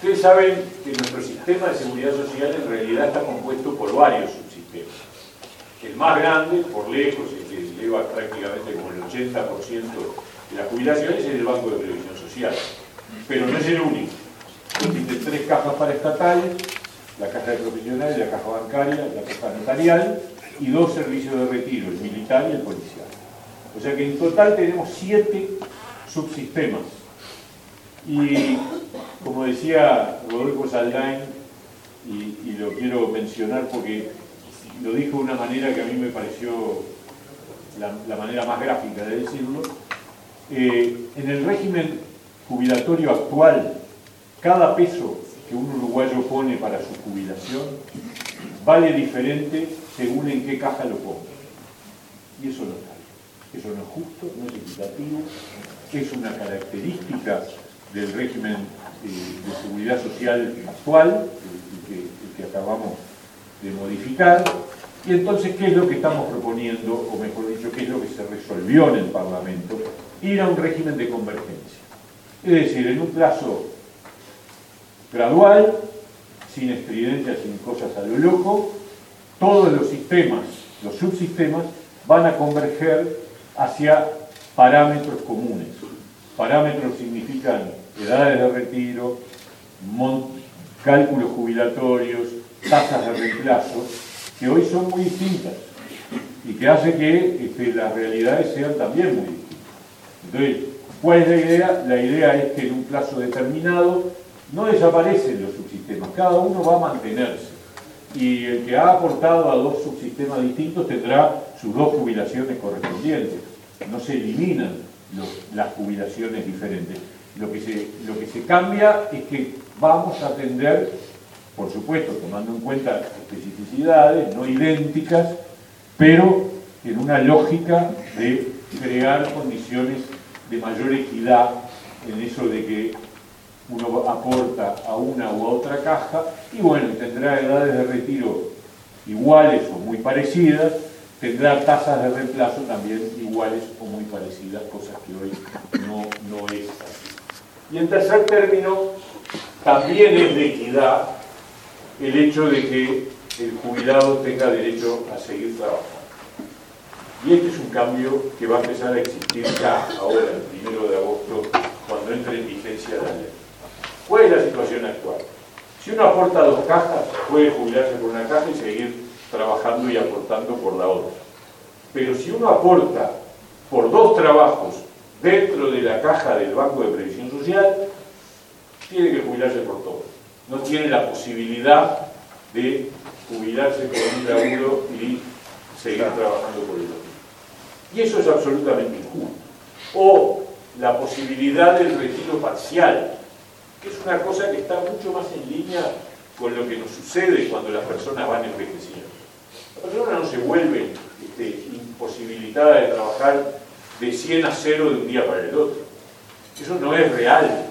Ustedes saben que nuestro sistema de seguridad social en realidad está compuesto por varios subsistemas. El más grande, por lejos, el que lleva prácticamente como el 80% de las jubilaciones, es el Banco de Previsión Social. Pero no es el único. Existen tres cajas paraestatales, la caja de profesionales, la caja bancaria, la caja notarial, y dos servicios de retiro, el militar y el policial. O sea que en total tenemos siete subsistemas. Y como decía Rodolfo Saldain, y, lo quiero mencionar porque lo dijo de una manera que a mí me pareció la, manera más gráfica de decirlo, eh, en el régimen jubilatorio actual, cada peso que un uruguayo pone para su jubilación vale diferente según en qué caja lo ponga. Y eso no está. Eso no es justo, no es equitativo, es una característica del régimen eh, de seguridad social actual, el, que, el que acabamos de modificar. Y entonces, ¿qué es lo que estamos proponiendo, o mejor dicho, qué es lo que se resolvió en el Parlamento? Ir a un régimen de convergencia. Es decir, en un plazo gradual, sin estridencias, sin cosas a lo loco, todos los sistemas, los subsistemas, van a converger hacia parámetros comunes. Parámetros significan edades de retiro, cálculos jubilatorios, tasas de reemplazo, que hoy son muy distintas y que hace que este, las realidades sean también muy distintas. Entonces, ¿cuál es la idea? La idea es que en un plazo determinado no desaparecen los subsistemas, cada uno va a mantenerse. Y el que ha aportado a dos subsistemas distintos tendrá sus dos jubilaciones correspondientes. No se eliminan las jubilaciones diferentes. Lo que, se, lo que se cambia es que vamos a atender, por supuesto, tomando en cuenta especificidades no idénticas, pero en una lógica de crear condiciones de mayor equidad en eso de que uno aporta a una u otra caja y bueno, tendrá edades de retiro iguales o muy parecidas, tendrá tasas de reemplazo también iguales o muy parecidas, cosas que hoy no, no es así. Y en tercer término, también es de equidad el hecho de que el jubilado tenga derecho a seguir trabajando. Y este es un cambio que va a empezar a existir ya, ahora, el primero de agosto, cuando entre en vigencia la ley. ¿Cuál es la situación actual? Si uno aporta dos cajas, puede jubilarse por una caja y seguir trabajando y aportando por la otra. Pero si uno aporta por dos trabajos dentro de la caja del Banco de Previsión Social, tiene que jubilarse por todo. No tiene la posibilidad de jubilarse por un laburo y seguir trabajando por el otro. Y eso es absolutamente injusto. O la posibilidad del retiro parcial, que es una cosa que está mucho más en línea con lo que nos sucede cuando las personas van envejeciendo. La persona no se vuelve este, imposibilitada de trabajar de 100 a 0 de un día para el otro. Eso no es real.